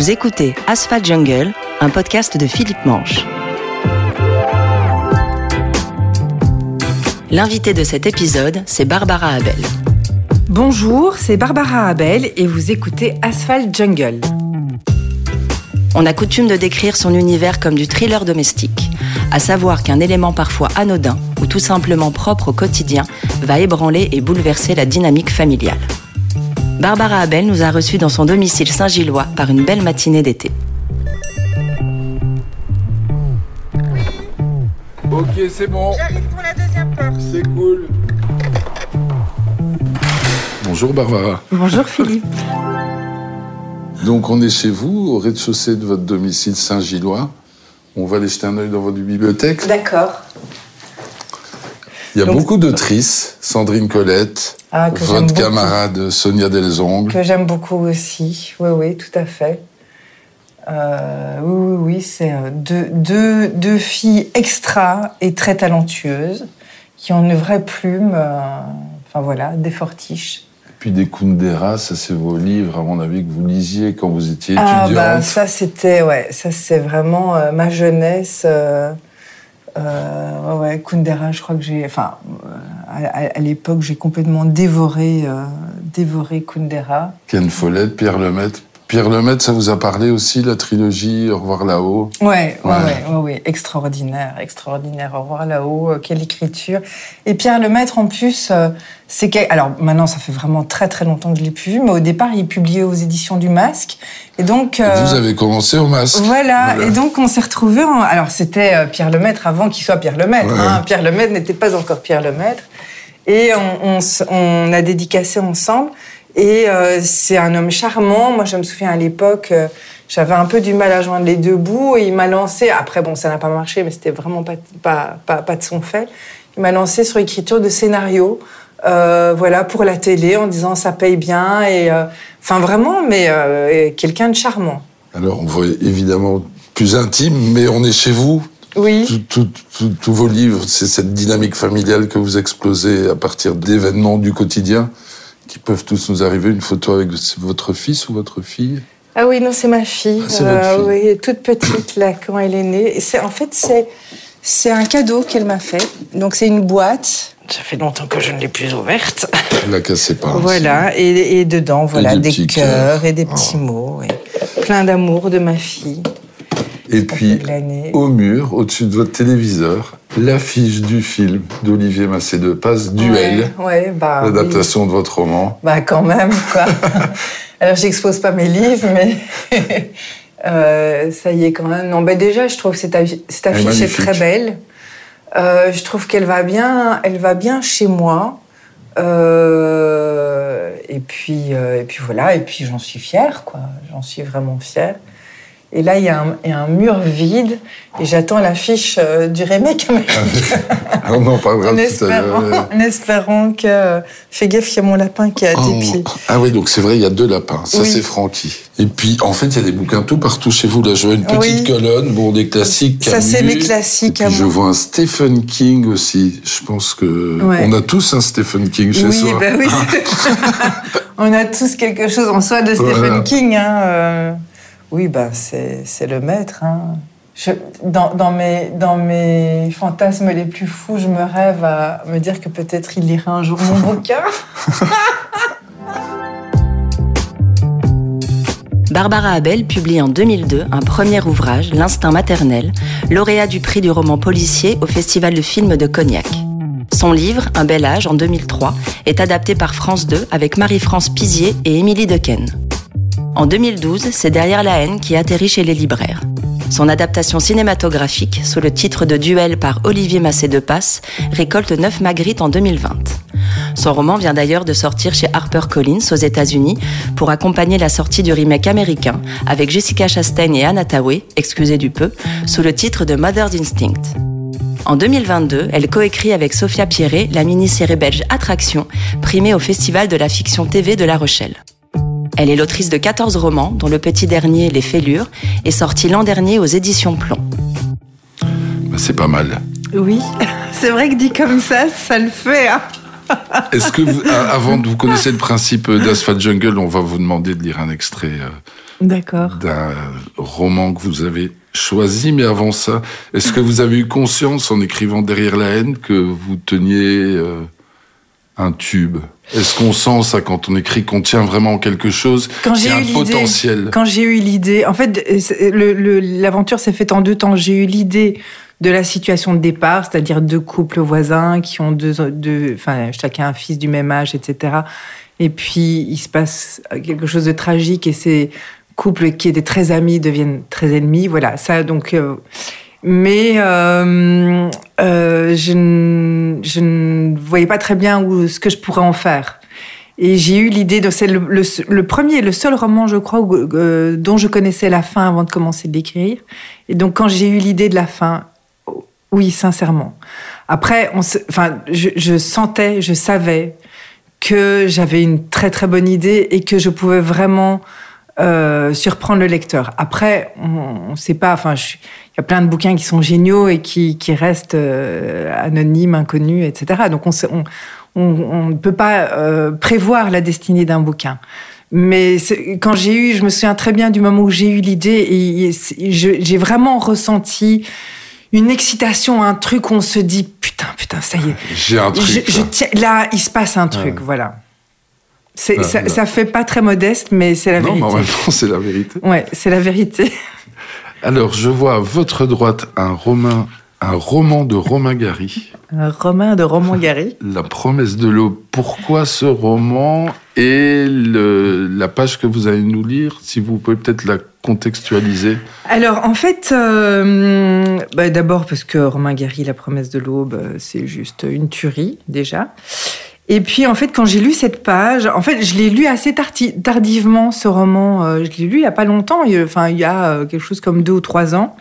Vous écoutez Asphalt Jungle, un podcast de Philippe Manche. L'invité de cet épisode, c'est Barbara Abel. Bonjour, c'est Barbara Abel et vous écoutez Asphalt Jungle. On a coutume de décrire son univers comme du thriller domestique, à savoir qu'un élément parfois anodin ou tout simplement propre au quotidien va ébranler et bouleverser la dynamique familiale. Barbara Abel nous a reçus dans son domicile Saint-Gillois par une belle matinée d'été. Ok, c'est bon. J'arrive pour la deuxième porte. C'est cool. Bonjour Barbara. Bonjour Philippe. Donc on est chez vous, au rez-de-chaussée de votre domicile Saint-Gillois. On va aller jeter un œil dans votre bibliothèque. D'accord. Il y a Donc- beaucoup d'autrices. Sandrine Colette, Ah, votre camarade Sonia Delzongle. Que j'aime beaucoup aussi. Oui, oui, tout à fait. Euh, oui, oui, oui, c'est euh, deux, deux, deux filles extra et très talentueuses qui ont une vraie plume. euh, enfin voilà, des fortiches. Puis des Kundera, ça c'est vos livres, à mon avis, que vous lisiez quand vous étiez Ah étudiante. bah ça c'était ouais ça c'est vraiment euh, ma jeunesse euh, ouais, Kundera je crois que j'ai enfin euh, à, à l'époque j'ai complètement dévoré euh, dévoré Kundera Ken Follett, Pierre Lemaitre. Pierre Lemaitre, ça vous a parlé aussi, la trilogie Au revoir là-haut? Ouais ouais Ouais. ouais, ouais, extraordinaire extraordinaire au revoir là-haut euh, quelle écriture et Pierre Lemaître en plus euh, c'est que alors maintenant ça fait vraiment très très longtemps que je l'ai plus vu mais au départ il publiait aux éditions du Masque et donc euh, Vous avez commencé au masque. Voilà, Voilà. et donc on s'est retrouvés. En... Alors c'était Pierre Lemaître avant qu'il soit Pierre Lemaître. Ouais. hein. Pierre Lemaître n'était pas encore Pierre Lemaître. Et on, on s- on a dédicacé ensemble. Et euh, c'est un homme charmant. Moi, je me souviens à l'époque, euh, j'avais un peu du mal à joindre les deux bouts. Et il m'a lancé. Après, bon, ça n'a pas marché, mais c'était vraiment pas, pas, pas, pas de son fait. Il m'a lancé sur l'écriture de scénarios. euh, voilà pour la télé en disant ça paye bien et enfin vraiment mais quelqu'un de charmant Alors, on voit évidemment plus intime, mais on est chez vous. oui tous vos livres, c'est cette dynamique familiale que vous explosez à partir d'événements du quotidien qui peuvent tous nous arriver. Une photo avec votre fils ou votre fille. Ah oui, non, c'est ma fille. Euh, Ah, c'est votre fille. Oui, toute petite, là, quand elle est née. Et c'est, en fait, c'est, c'est un cadeau qu'elle m'a fait. Donc, c'est une boîte. Ça fait longtemps que je ne l'ai plus ouverte. La cassez pas. Voilà, et, et dedans, voilà, des des, cœurs et des Oh. petits mots. oui. Plein d'amour de ma fille. Et puis, au mur, au-dessus de votre téléviseur, l'affiche du film d'Olivier Massé de Passe, Duel, Ouais, ouais, bah, oui. l'adaptation de votre roman. Bah quand même, quoi. Alors j'expose pas mes livres, mais euh, ça y est quand même. Non, bah déjà, je trouve que cette, cette est affiche est, magnifique. très belle. Euh, je trouve qu'elle va bien, elle va bien chez moi. Euh, et puis, et puis voilà. Et puis j'en suis fière, quoi. J'en suis vraiment fière. Et là, il y, a un- il y a un mur vide, et j'attends l'affiche euh, du remake américain. On en parlera en, tout à espérant, en espérant que. euh, Fais gaffe, il y a mon lapin qui a Oh, des pieds. Ah oui, donc c'est vrai, il y a deux lapins. Ça, Oui. c'est Francky. Et puis, en fait, il y a des bouquins tout partout chez vous. Là, je vois une petite Oui. colonne, bon, des classiques. Ça, c'est mes classiques Et puis, je vois un Stephen King aussi. Je pense que Ouais. on a tous un Stephen King chez oui, soi. bah oui. On a tous quelque chose en soi de Stephen Voilà. King. Hein. euh. Oui, bah c'est c'est le maître. Hein. Je- dans, dans mes, dans mes fantasmes les plus fous, je me rêve à me dire que peut-être il lira un jour mon bouquin. Barbara Abel publie en 2002 un premier ouvrage, L'instinct maternel, lauréat du prix du roman policier au Festival de films de Cognac. Son livre, Un bel âge, en 2003, est adapté par France 2 avec Marie-France Pizier et Émilie Dequesne. En 2012, c'est Derrière la haine qui atterrit chez les libraires. Son adaptation cinématographique, sous le titre de Duel par Olivier Massé de Passe, récolte 9 Magritte en 2020. Son roman vient d'ailleurs de sortir chez HarperCollins aux États-Unis pour accompagner la sortie du remake américain avec Jessica Chastain et Anna Tawai, excusez du peu, sous le titre de Mother's Instinct. En 2022, elle coécrit avec Sophia Pierret la mini-série belge Attraction, primée au Festival de la fiction TV de La Rochelle. Elle est l'autrice de 14 romans, dont le petit dernier, Les Fêlures, est sorti l'an dernier aux éditions Plomb. Bah, c'est pas mal. Oui, c'est vrai que dit comme ça, ça le fait. hein. Est-ce que, vous, avant de vous connaissez le principe d'Asphalt Jungle, on va vous demander de lire un extrait D'accord. d'un roman que vous avez choisi. Mais avant ça, est-ce que vous avez eu conscience en écrivant Derrière la haine que vous teniez un tube Est-ce qu'on sent ça quand on écrit qu'on tient vraiment quelque chose Quand j'ai eu potentiel? Quand j'ai eu l'idée, en fait, l'aventure s'est faite en deux temps. J'ai eu l'idée de la situation de départ, c'est-à-dire deux couples voisins qui ont deux, deux, enfin, chacun un fils du même âge, etc. Et puis, il se passe quelque chose de tragique et ces couples qui étaient très amis deviennent très ennemis. Voilà, ça, donc. Euh, mais euh, euh, je, ne voyais pas très bien où, ce que je pourrais en faire. Et j'ai eu l'idée de c'est le, le, premier, le seul roman, je crois, euh, dont je connaissais la fin avant de commencer d'écrire. Et donc, quand j'ai eu l'idée de la fin, oui, sincèrement. Après, enfin, je sentais, je savais que j'avais une très très bonne idée et que je pouvais vraiment euh, surprendre le lecteur. Après, on ne sait pas. Enfin, il y a plein de bouquins qui sont géniaux et qui, qui restent euh, anonymes, inconnus, etc. Donc, on, on, on ne peut pas euh, prévoir la destinée d'un bouquin. Mais quand j'ai eu, je me souviens très bien du moment où j'ai eu l'idée et j'ai vraiment ressenti une excitation, un truc où on se dit putain, putain, ça y est. J'ai un truc. là, il se passe un truc, voilà. Ça, ça, fait pas très modeste, mais c'est la vérité. Non, mais en même temps, c'est la vérité. Ouais, c'est la vérité. Alors, je vois à votre droite un roman, un roman de Romain Gary. Un roman de Romain Gary. La promesse de l'eau. Pourquoi ce roman et le, la page que vous allez nous lire, si vous pouvez peut-être la contextualiser? Alors, en fait, euh, bah, d'abord parce que Romain Gary, La promesse de l'aube, c'est juste une tuerie, déjà. Et puis, en fait, quand j'ai lu cette page, en fait, je l'ai lu assez tardivement, ce roman. Euh, je l'ai lu il n'y a pas longtemps, enfin, il y a euh, quelque chose comme deux ou trois ans.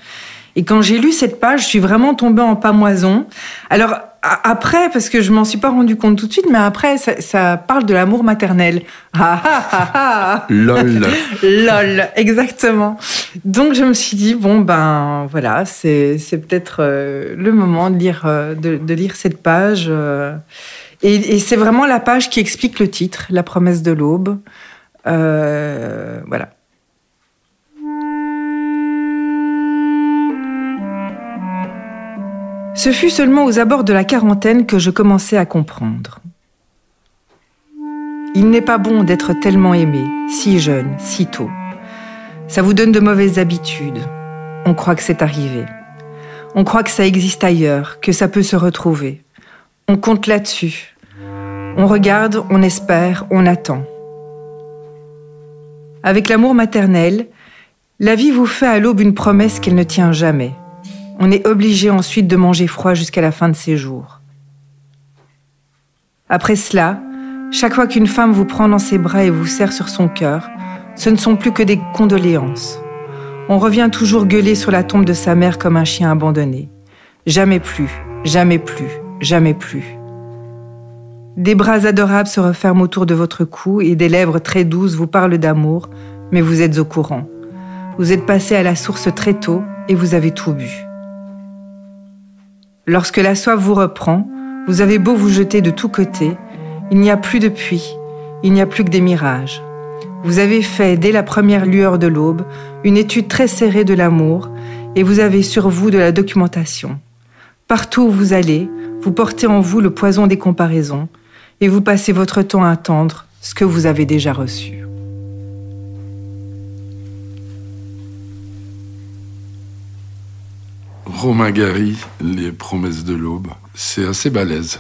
Et quand j'ai lu cette page, je suis vraiment tombée en pamoison. Alors, après, parce que je m'en suis pas rendu compte tout de suite, mais après, ça, parle de l'amour maternel. Ah, ah, ah, ah, Lol. Lol, exactement. Donc, je me suis dit, bon, ben, voilà, c'est peut-être euh, le moment de lire, de, de, lire cette page. Et, c'est vraiment la page qui explique le titre, La promesse de l'aube. Euh, voilà. Ce fut seulement aux abords de la quarantaine que je commençai à comprendre. Il n'est pas bon d'être tellement aimé, si jeune, si tôt. Ça vous donne de mauvaises habitudes. On croit que c'est arrivé. On croit que ça existe ailleurs, que ça peut se retrouver. On compte là-dessus. On regarde, on espère, on attend. Avec l'amour maternel, la vie vous fait à l'aube une promesse qu'elle ne tient jamais. On est obligé ensuite de manger froid jusqu'à la fin de ses jours. Après cela, chaque fois qu'une femme vous prend dans ses bras et vous serre sur son cœur, ce ne sont plus que des condoléances. On revient toujours gueuler sur la tombe de sa mère comme un chien abandonné. Jamais plus, jamais plus, jamais plus. Des bras adorables se referment autour de votre cou et des lèvres très douces vous parlent d'amour, mais vous êtes au courant. Vous êtes passé à la source très tôt et vous avez tout bu. Lorsque la soif vous reprend, vous avez beau vous jeter de tous côtés, il n'y a plus de puits, il n'y a plus que des mirages. Vous avez fait, dès la première lueur de l'aube, une étude très serrée de l'amour et vous avez sur vous de la documentation. Partout où vous allez, vous portez en vous le poison des comparaisons et vous passez votre temps à attendre ce que vous avez déjà reçu. Romain Gary, Les promesses de l'aube, c'est assez balèze.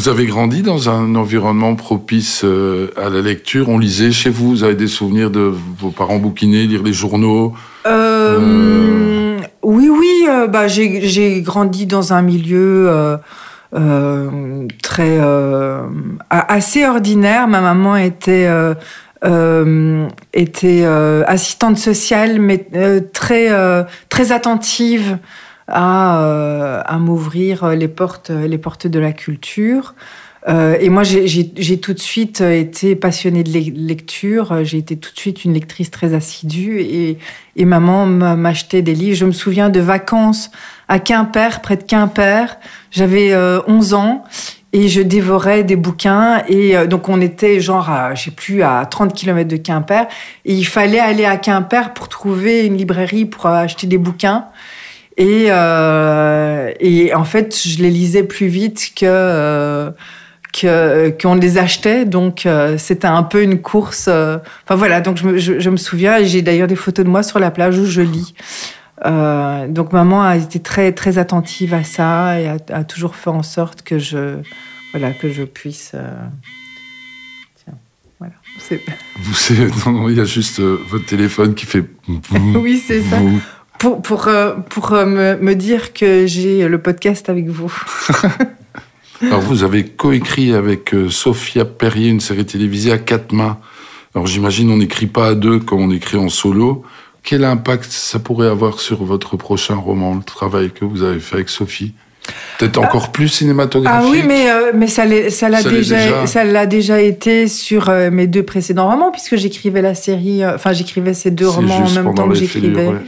Vous avez grandi dans un environnement propice euh, à la lecture. On lisait chez vous. Vous avez des souvenirs de vos parents bouquiner, lire les journaux. Euh, euh. Oui, oui. bah, j'ai grandi dans un milieu très assez ordinaire. Ma maman était était assistante sociale, mais très très attentive à, euh, à m'ouvrir les portes, les portes de la culture. Euh, et moi, j'ai tout de suite été passionnée de lecture. J'ai été tout de suite une lectrice très assidue et, et maman m'achetait des livres. Je me souviens de vacances à Quimper, près de Quimper. J'avais 11 ans et je dévorais des bouquins. Et euh, donc, on était genre, je plus, à 30 km de Quimper. Et il fallait aller à Quimper pour trouver une librairie pour acheter des bouquins. Et, euh, et en fait, je les lisais plus vite que euh, que qu'on les achetait. Donc, euh, c'était un peu une course. Euh, enfin voilà. Donc, je me, je, je me souviens. J'ai d'ailleurs des photos de moi sur la plage où je lis. Donc maman a été très très attentive à ça et a, a toujours fait en sorte que je voilà que je puisse. Tiens, voilà. Il y a juste euh, votre téléphone qui fait. oui, c'est ça. Pour pour euh, pour euh, me, me dire que j'ai le podcast avec vous. Alors vous avez coécrit avec euh, Sophia Perrier une série télévisée à quatre mains. Alors j'imagine on n'écrit pas à deux comme on écrit en solo. Quel impact ça pourrait avoir sur votre prochain roman, le travail que vous avez fait avec Sophie? Peut-être encore plus cinématographique? Ah oui, mais, euh, mais ça l'a déjà, déjà, ça l'a déjà été sur euh, mes deux précédents romans, puisque j'écrivais la série, euh, enfin j'écrivais ces deux romans en même temps que j'écrivais. Ouais.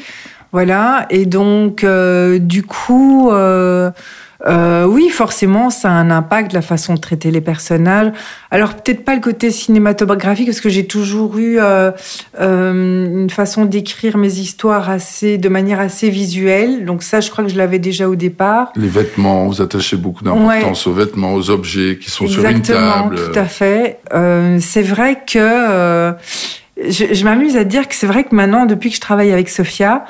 Voilà, et donc euh, du coup, euh, oui, forcément, ça a un impact, la façon de traiter les personnages. Alors peut-être pas le côté cinématographique, parce que j'ai toujours eu euh, euh, une façon d'écrire mes histoires assez, de manière assez visuelle. Donc ça, je crois que je l'avais déjà au départ. Les vêtements, vous attachez beaucoup d'importance ouais. aux vêtements, aux objets qui sont Exactement, sur une table. Tout à fait. Euh, c'est vrai que euh, je, je m'amuse à dire que c'est vrai que maintenant, depuis que je travaille avec Sophia,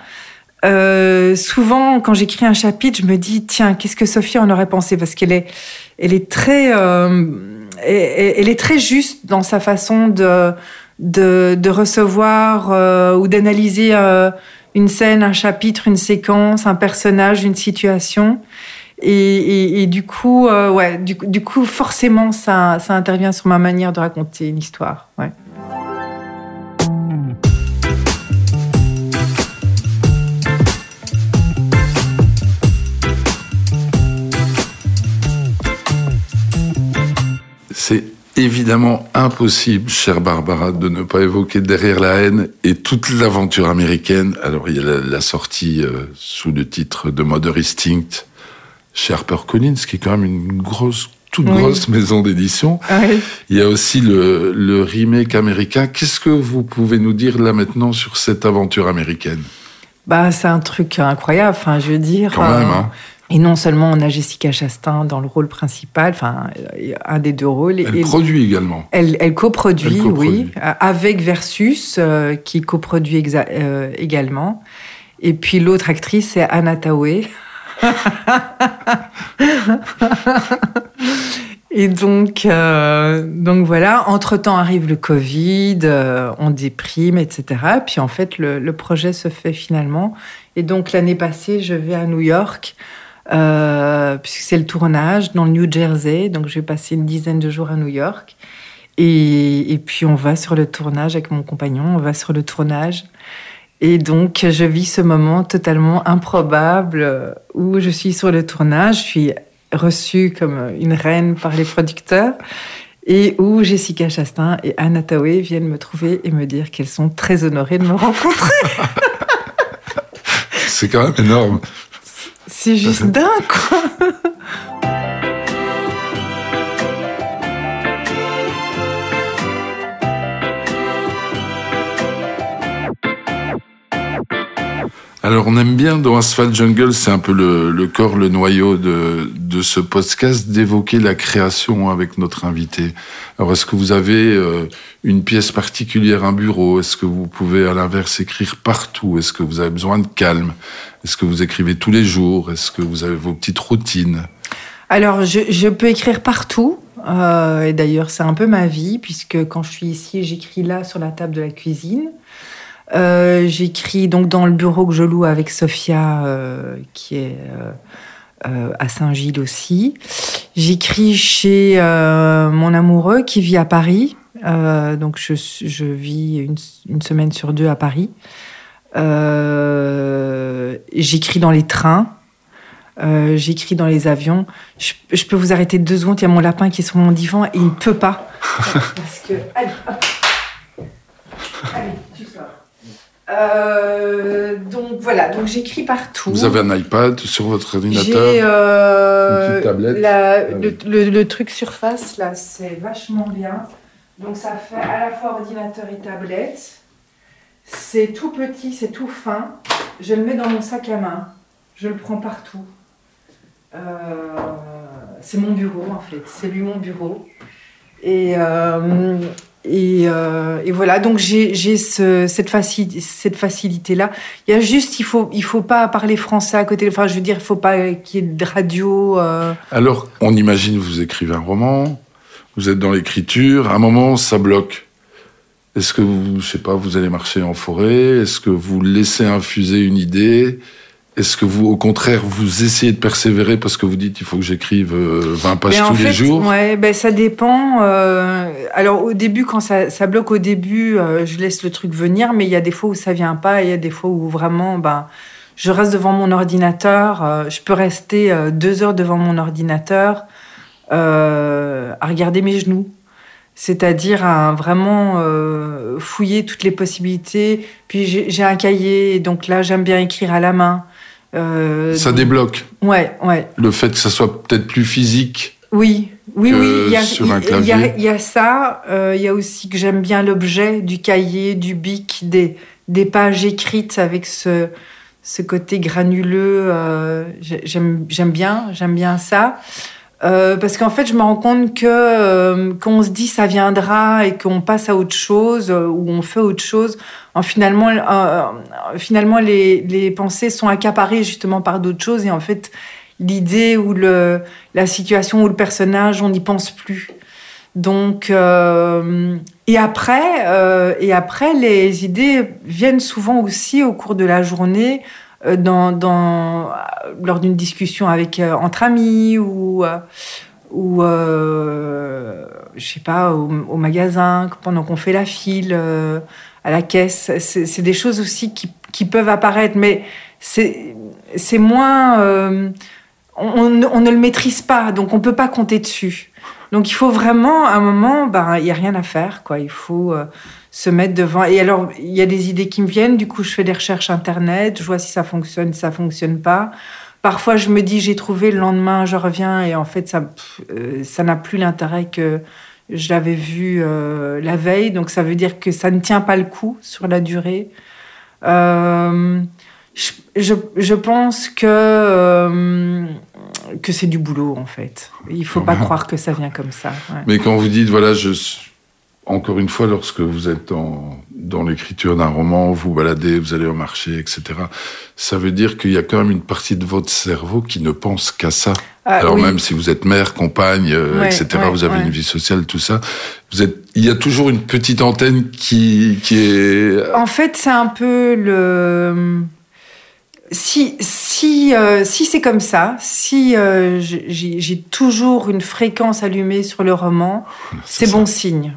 euh, souvent, quand j'écris un chapitre, je me dis tiens, qu'est-ce que Sophie en aurait pensé? Parce qu'elle est, elle est très, euh, elle, est très juste dans sa façon de de, de recevoir euh, ou d'analyser euh, une scène, un chapitre, une séquence, un personnage, une situation. Et, et, et du coup, euh, ouais, du, du, coup, forcément, ça, ça intervient sur ma manière de raconter une histoire. Ouais. Évidemment impossible, chère Barbara, de ne pas évoquer Derrière la haine et toute l'aventure américaine. Alors, il y a la, la sortie euh, sous le titre de Mother Instinct chez HarperCollins, qui est quand même une grosse, toute oui. grosse maison d'édition. Ah oui. Il y a aussi le, le remake américain. Qu'est-ce que vous pouvez nous dire là maintenant sur cette aventure américaine? Bah, c'est un truc incroyable. Enfin, je veux dire. Quand même, hein. Et non seulement on a Jessica Chastain dans le rôle principal, enfin un des deux rôles. Elle et produit également. Elle, elle coproduit, oui, avec Versus euh, qui coproduit euh, également. Et puis l'autre actrice c'est Anna Tawai. Et donc, euh, donc voilà, entre-temps arrive le Covid, euh, on déprime, etc. Puis en fait, le, le, projet se fait finalement. Et donc l'année passée, je vais à New York, euh, puisque c'est le tournage dans le New Jersey. Donc je vais passer une dizaine de jours à New York. Et, puis on va sur le tournage avec mon compagnon, on va sur le tournage. Et donc, je vis ce moment totalement improbable où je suis sur le tournage. Je suis reçue comme une reine par les producteurs et où Jessica Chastain et Anna Tawai viennent me trouver et me dire qu'elles sont très honorées de me rencontrer. C'est quand même énorme. C'est juste dingue, quoi. Alors, on aime bien dans Asphalt Jungle, c'est un peu le, corps, le noyau de, ce podcast, d'évoquer la création avec notre invité. Alors, est-ce que vous avez euh, une pièce particulière, un bureau? Est-ce que vous pouvez, à l'inverse, écrire partout? Est-ce que vous avez besoin de calme? Est-ce que vous écrivez tous les jours? Est-ce que vous avez vos petites routines? Alors, je, je peux écrire partout. Euh, et d'ailleurs, c'est un peu ma vie, puisque quand je suis ici, j'écris là sur la table de la cuisine. Euh, J'écris donc dans le bureau que je loue avec Sophia, euh, qui est euh, à Saint-Gilles aussi. J'écris chez mon amoureux qui vit à Paris. Donc je, je vis une, une, semaine sur deux à Paris. J'écris dans les trains. Euh, j'écris dans les avions. Je, je, peux vous arrêter deux secondes. Il y a mon lapin qui est sur mon divan et il ne peut pas. Parce que. Allez, hop. Allez. Euh, donc voilà, donc j'écris partout. Vous avez un iPad sur votre ordinateur J'ai euh, Une petite tablette la- Ah le, oui. le- le truc surface là, c'est vachement bien. Donc ça fait à la fois ordinateur et tablette. C'est tout petit, c'est tout fin. Je le mets dans mon sac à main. Je le prends partout. Euh, c'est mon bureau en fait. C'est lui mon bureau. Et, euh, et, euh, et voilà, donc j'ai j'ai ce- cette, faci- cette facilité-là. Il y a juste, il faut, il faut pas parler français à côté. Enfin, je veux dire, il faut pas qu'il y ait de radio. euh. Alors, on imagine vous écrivez un roman, vous êtes dans l'écriture, à un moment, ça bloque. Est-ce que vous, je sais pas, vous allez marcher en forêt Est-ce que vous laissez infuser une idée Est-ce que vous, au contraire, vous essayez de persévérer parce que vous dites il faut que j'écrive euh, 20 pages Mais en tous les jours? Ouais, ben ça dépend. euh, alors au début, quand ça, ça bloque au début, euh, je laisse le truc venir, mais il y a des fois où ça vient pas, et il y a des fois où vraiment, ben, je reste devant mon ordinateur. euh, je peux rester euh, deux heures devant mon ordinateur euh, à regarder mes genoux. C'est-à-dire à vraiment euh, fouiller toutes les possibilités. Puis j'ai un cahier, donc là j'aime bien écrire à la main. Euh, Ça donc- débloque. Ouais, ouais. Le fait que ça soit peut-être plus physique. Oui, oui, oui. Il y y a- clavier. il y a ça. euh, il y a aussi que j'aime bien l'objet du cahier, du bic, des, des pages écrites avec ce, ce côté granuleux. euh, j'ai- j'aime j'aime bien, j'aime bien ça. Euh, parce qu'en fait, je me rends compte que euh, quand on se dit ça viendra et qu'on passe à autre chose euh, ou on fait autre chose, en finalement, finalement les, pensées sont accaparées justement par d'autres choses et en fait, l'idée ou la situation ou le personnage, on n'y pense plus. Donc, et après, et après, les idées viennent souvent aussi au cours de la journée, dans, dans, lors d'une discussion avec euh, entre amis ou euh, euh, je sais pas au, magasin pendant qu'on fait la file euh, à la caisse. C'est des choses aussi qui, peuvent apparaître, mais c'est moins euh, on, ne le maîtrise pas, donc on peut pas compter dessus. Donc il faut vraiment, à un moment, ben il y a rien à faire, quoi. Il faut euh, se mettre devant. Et alors il y a des idées qui me viennent. Du coup, je fais des recherches internet, je vois si ça fonctionne, si ça fonctionne pas. Parfois, je me dis j'ai trouvé. Le lendemain, je reviens et en fait, ça, euh, ça n'a plus l'intérêt que je l'avais vu euh, la veille. Donc ça veut dire que ça ne tient pas le coup sur la durée. Euh, je, je, je pense que que c'est du boulot en fait. Il faut pas croire que ça vient comme ça. ouais. Mais quand vous dites, voilà, je, encore une fois, lorsque vous êtes dans, dans l'écriture d'un roman, vous baladez, vous allez au marché, etc., ça veut dire qu'il y a quand même une partie de votre cerveau qui ne pense qu'à ça. Ah, Alors oui. même si vous êtes mère, compagne, euh, Ouais, etc., ouais, vous avez ouais. une vie sociale, tout ça, vous êtes, il y a toujours une petite antenne qui, qui est... En fait, c'est un peu le. Si, si, euh, si c'est comme ça, si euh, j'ai toujours une fréquence allumée sur le roman, c'est bon signe.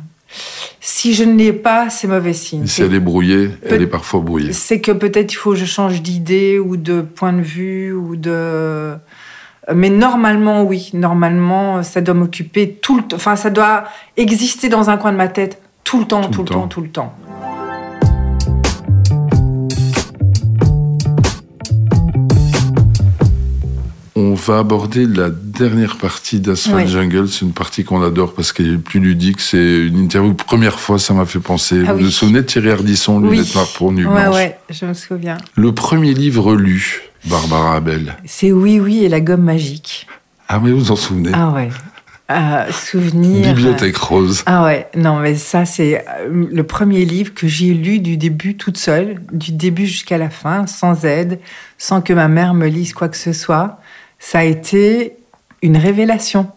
Si je ne l'ai pas, c'est mauvais signe. Si elle est brouillée, elle est parfois brouillée. C'est que peut-être il faut que je change d'idée ou de point de vue ou de. Mais normalement, oui. Normalement, ça doit m'occuper tout le temps. Enfin, ça doit exister dans un coin de ma tête tout le temps, Tout tout, le le temps, temps. tout le temps. Va aborder la dernière partie d'Asphalt Oui. Jungle. C'est une partie qu'on adore parce qu'elle est plus ludique. C'est une interview. Première fois, ça m'a fait penser. Ah vous oui. vous souvenez de Thierry Ardisson, Oui. Lunettes noires pour Nuit Ouais, ouais, je me souviens. Le premier livre lu, Barbara Abel. C'est Oui, oui et la gomme magique. Ah, mais vous vous en souvenez? Ah ouais. Euh, souvenir. Bibliothèque rose. Ah ouais, non, mais ça, c'est euh, le premier livre que j'ai lu du début toute seule, du début jusqu'à la fin, sans aide, sans que ma mère me lise quoi que ce soit. Ça a été une révélation.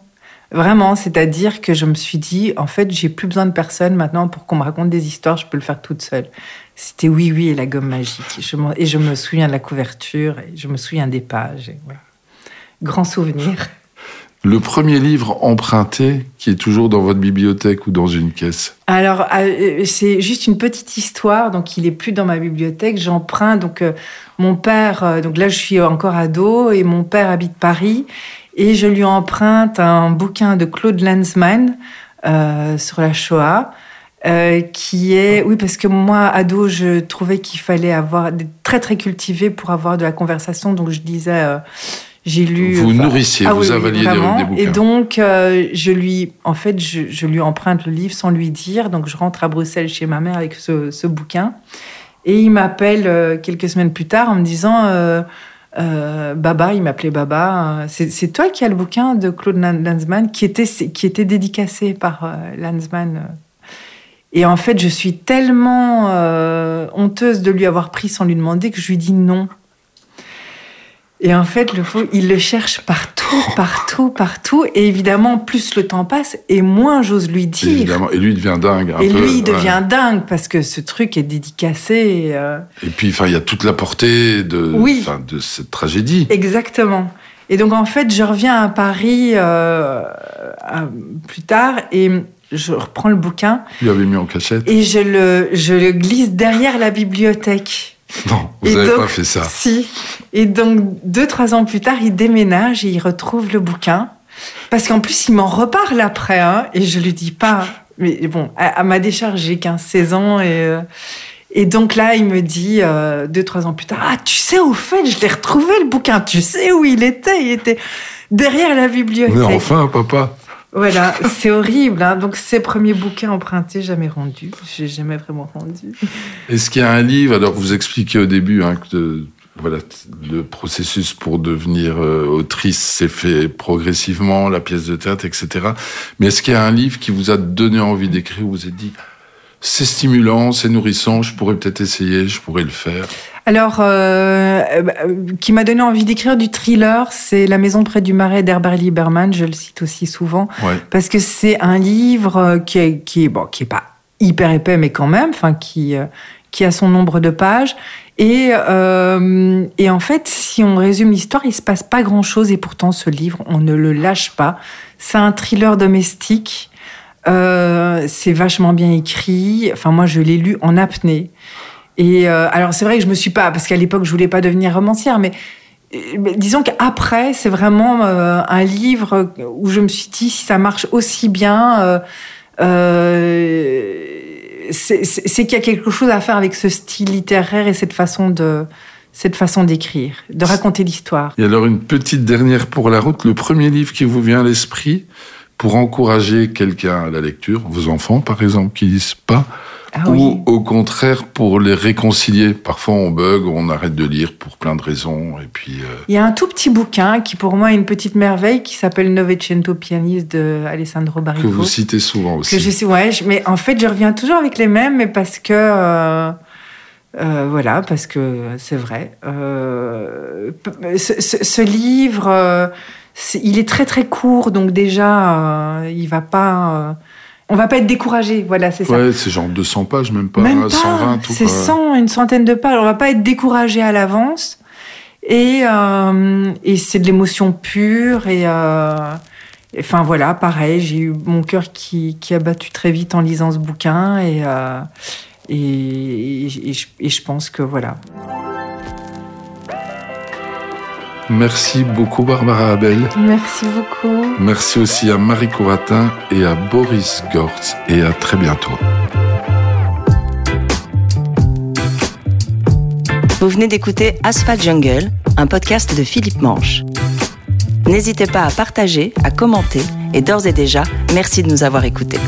Vraiment, c'est-à-dire que je me suis dit, en fait, j'ai plus besoin de personne maintenant pour qu'on me raconte des histoires, je peux le faire toute seule. C'était Oui, oui et la gomme magique. Et je me souviens de la couverture, et je me souviens des pages. Grand souvenir. Le premier livre emprunté qui est toujours dans votre bibliothèque ou dans une caisse Alors, euh, c'est juste une petite histoire. Donc, il est plus dans ma bibliothèque. J'emprunte. Donc, euh, mon père, euh, donc là, je suis encore ado et mon père habite Paris. Et je lui emprunte un bouquin de Claude Lanzmann sur la Shoah. qui est oui parce que moi ado je trouvais qu'il fallait avoir des très très cultivé pour avoir de la conversation donc je disais j'ai lu. Vous nourrissiez, ah vous avaliez des, bouquins. Et donc, euh, je lui, en fait, je, lui emprunte le livre sans lui dire. Donc, je rentre à Bruxelles chez ma mère avec ce, bouquin. Et il m'appelle euh, quelques semaines plus tard en me disant euh, Baba, il m'appelait Baba. C'est toi qui as le bouquin de Claude Lanzmann qui était, qui était dédicacé par Lanzmann. Et en fait, je suis tellement honteuse de lui avoir pris sans lui demander que je lui dis non. Et en fait, le fou, il le cherche partout, partout, partout. Et évidemment, plus le temps passe, et moins j'ose lui dire. Évidemment. Et lui, il devient dingue. et lui, il devient dingue parce que ce truc est dédicacé. Et, euh, et puis, enfin, il y a toute la portée de, de cette tragédie. Exactement. Et donc, en fait, je reviens à Paris euh, plus tard et je reprends le bouquin. Lui avait mis en cachette. Et je le, je le glisse derrière la bibliothèque. Non, vous n'avez pas fait ça. Si. Et donc, deux, trois ans plus tard, il déménage et il retrouve le bouquin. Parce qu'en plus, il m'en reparle après. Hein, et je lui dis pas. Mais bon, à, ma décharge, j'ai 15-16 ans. Et, euh, et donc là, il me dit, euh, deux, trois ans plus tard, Ah, tu sais, au fait, je l'ai retrouvé le bouquin. Tu sais où il était Il était derrière la bibliothèque. Mais enfin, papa. Voilà, c'est horrible. Hein. Donc, ces premiers bouquins empruntés, jamais rendus. J'ai jamais vraiment rendu. Est-ce qu'il y a un livre Alors, vous expliquez au début hein, que voilà, le processus pour devenir euh, autrice s'est fait progressivement, la pièce de théâtre, etc. Mais est-ce qu'il y a un livre qui vous a donné envie d'écrire Vous vous êtes dit, c'est stimulant, c'est nourrissant, je pourrais peut-être essayer, je pourrais le faire alors, euh, euh, qui m'a donné envie d'écrire du thriller, c'est La maison près du marais d'Herbert Lieberman, je le cite aussi souvent, parce que c'est un livre qui est, qui est, bon, qui est pas hyper épais, mais quand même, enfin, qui, euh, qui a son nombre de pages. Et, et en fait, si on résume l'histoire, il se passe pas grand-chose, et pourtant, ce livre, on ne le lâche pas. C'est un thriller domestique. C'est vachement bien écrit. Enfin, moi, je l'ai lu en apnée. Et euh, alors c'est vrai que je me suis pas, parce qu'à l'époque je voulais pas devenir romancière, mais, euh, disons qu'après c'est vraiment euh, un livre où je me suis dit si ça marche aussi bien, c'est qu'il y a quelque chose à faire avec ce style littéraire et cette façon de cette façon d'écrire, de raconter l'histoire. Et alors une petite dernière pour la route, le premier livre qui vous vient à l'esprit pour encourager quelqu'un à la lecture, vos enfants par exemple qui lisent pas, ah ou au contraire pour les réconcilier. Parfois on bug, on arrête de lire pour plein de raisons. Et puis, euh, Il y a un tout petit bouquin qui pour moi est une petite merveille qui s'appelle Novecento Pianiste de Alessandro Barrico. Que vous citez souvent aussi. Que je ouais, mais en fait je reviens toujours avec les mêmes, mais parce que... Euh, euh, voilà, parce que c'est vrai. Ce, livre, il est très très court, donc déjà, il va pas on va pas être découragé, voilà, c'est ça. Ouais, c'est genre 200 pages, même pas, même 120. C'est 100, une centaine de pages. On va pas être découragé à l'avance. Et, euh, et c'est de l'émotion pure. Et, euh, enfin voilà, pareil, j'ai eu mon cœur qui, qui, a battu très vite en lisant ce bouquin. Et, euh, et, et, je pense que voilà. Merci beaucoup Barbara Abel. Merci beaucoup. Merci aussi à Marie Couratin et à Boris Gortz et à très bientôt. Vous venez d'écouter Asphalt Jungle, un podcast de Philippe Manche. N'hésitez pas à partager, à commenter et d'ores et déjà, merci de nous avoir écoutés.